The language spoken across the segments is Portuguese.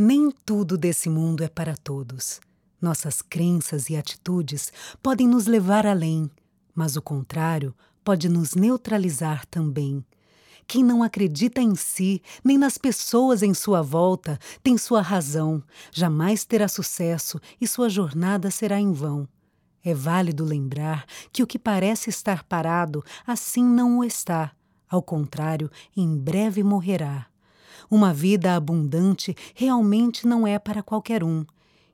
Nem tudo desse mundo é para todos. Nossas crenças e atitudes podem nos levar além, mas o contrário pode nos neutralizar também. Quem não acredita em si, nem nas pessoas em sua volta, tem sua razão, jamais terá sucesso e sua jornada será em vão. É válido lembrar que o que parece estar parado, assim não o está. Ao contrário, em breve morrerá. Uma vida abundante realmente não é para qualquer um,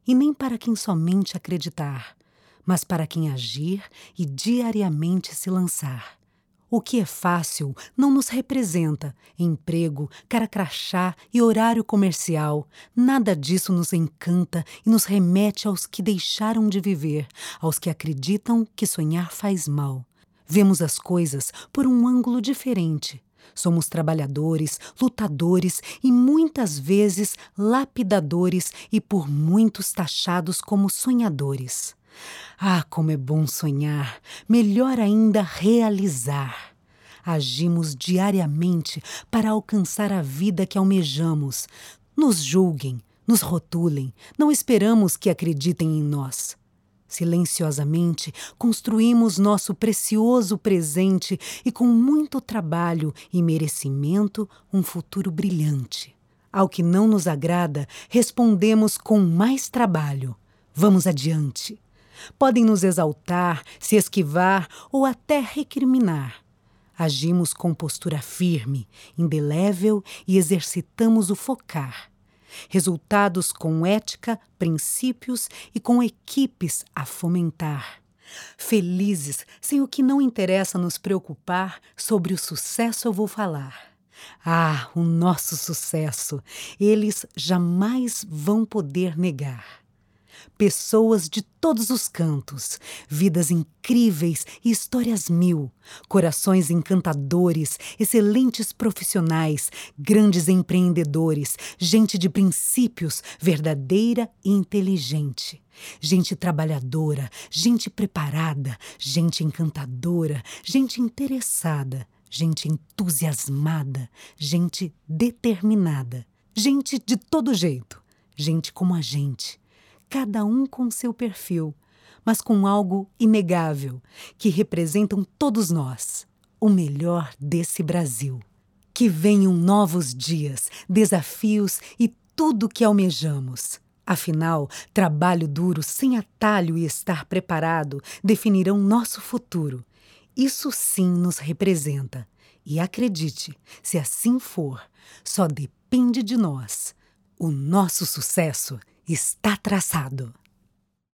e nem para quem somente acreditar, mas para quem agir e diariamente se lançar. O que é fácil não nos representa. Emprego, cara crachá e horário comercial. Nada disso nos encanta e nos remete aos que deixaram de viver, aos que acreditam que sonhar faz mal. Vemos as coisas por um ângulo diferente. Somos trabalhadores, lutadores e muitas vezes lapidadores e por muitos taxados como sonhadores. Ah, como é bom sonhar, melhor ainda realizar. Agimos diariamente para alcançar a vida que almejamos. Nos julguem, nos rotulem, não esperamos que acreditem em nós. Silenciosamente construímos nosso precioso presente e, com muito trabalho e merecimento, um futuro brilhante. Ao que não nos agrada, respondemos com mais trabalho. Vamos adiante. Podem nos exaltar, se esquivar ou até recriminar. Agimos com postura firme, indelével e exercitamos o focar resultados com ética, princípios e com equipes a fomentar. Felizes sem o que não interessa nos preocupar, sobre o sucesso eu vou falar. Ah, o nosso sucesso, eles jamais vão poder negar pessoas de todos os cantos, vidas incríveis e histórias mil, corações encantadores, excelentes profissionais, grandes empreendedores, gente de princípios, verdadeira e inteligente. Gente trabalhadora, gente preparada, gente encantadora, gente interessada, gente entusiasmada, gente determinada, gente de todo jeito, gente como a gente cada um com seu perfil, mas com algo inegável, que representam todos nós, o melhor desse Brasil. Que venham novos dias, desafios e tudo que almejamos. Afinal, trabalho duro, sem atalho e estar preparado definirão nosso futuro. Isso sim nos representa. E acredite, se assim for, só depende de nós. O nosso sucesso está traçado.